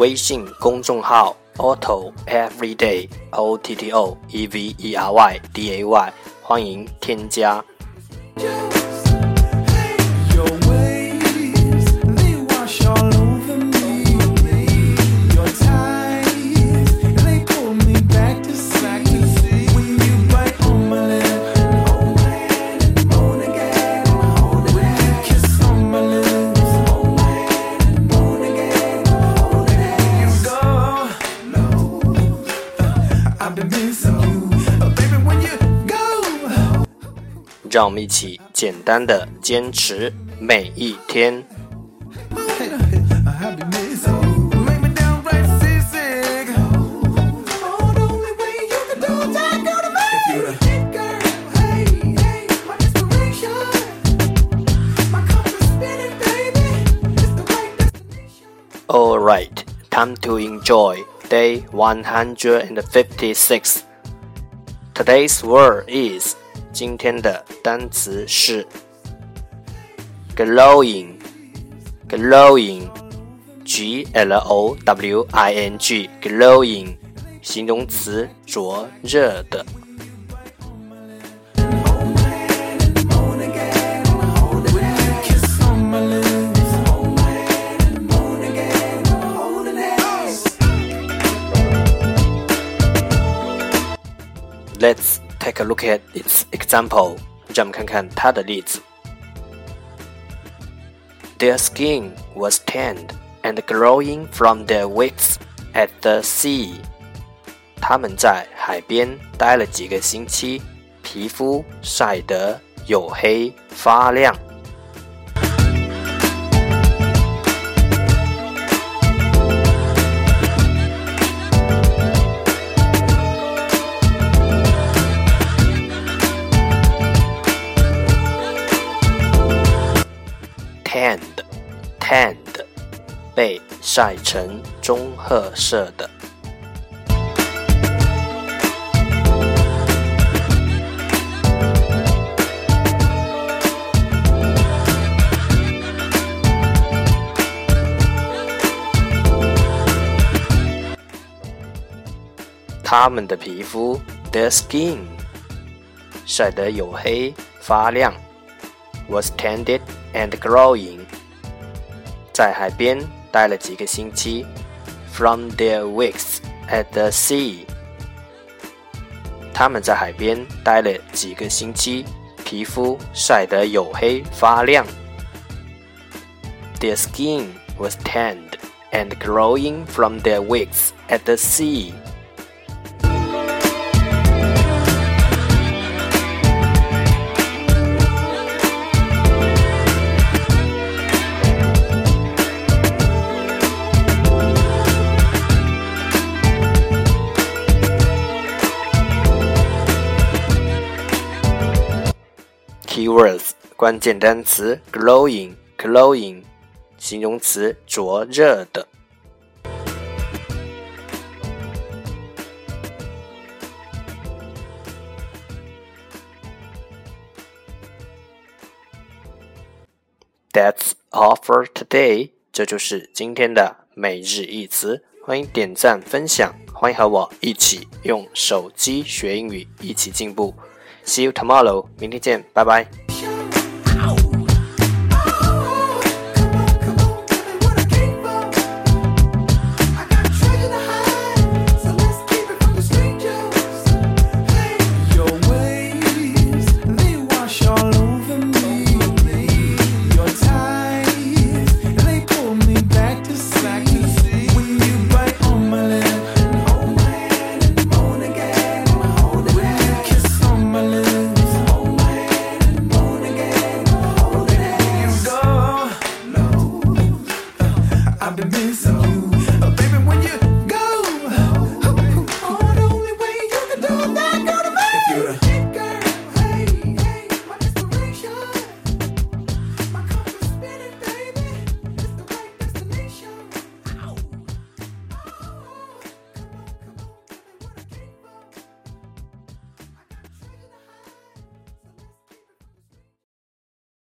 微信公众号 Otto Everyday O T T O E V E R Y D A Y，欢迎添加。让我们一起简单的坚持每一天。 I be missing you. Make me downright seasick. Oh, the only way you can do that, go to me. If you're the hit girl, hey, hey, my inspiration. My compass spinning, baby. It's the right destination. Alright, time to enjoy day 156. Today's word is 今天的单词是 glowing glowing glowing glowing 形容词灼热的 let's take a look at its example. 让我们看看它的例子。Their skin was tanned and glowing from their weeks at the sea. 他们在海边待了几个星期，皮肤晒得黝黑发亮。 Tanned tanned 被晒成棕褐色的。他们的皮肤，their skin，晒得黝黑发亮，was tanned and glowing。在海边待了几个星期，from their weeks at the sea。他们在海边待了几个星期，皮肤晒得黝黑发亮。Their skin was tanned and glowing from their weeks at the sea. Words 关键单词 glowing glowing 形容词灼热的。That's all for today。这就是今天的每日一词。欢迎点赞分享，欢迎和我一起用手机学英语，一起进步。See you tomorrow，明天见，拜拜。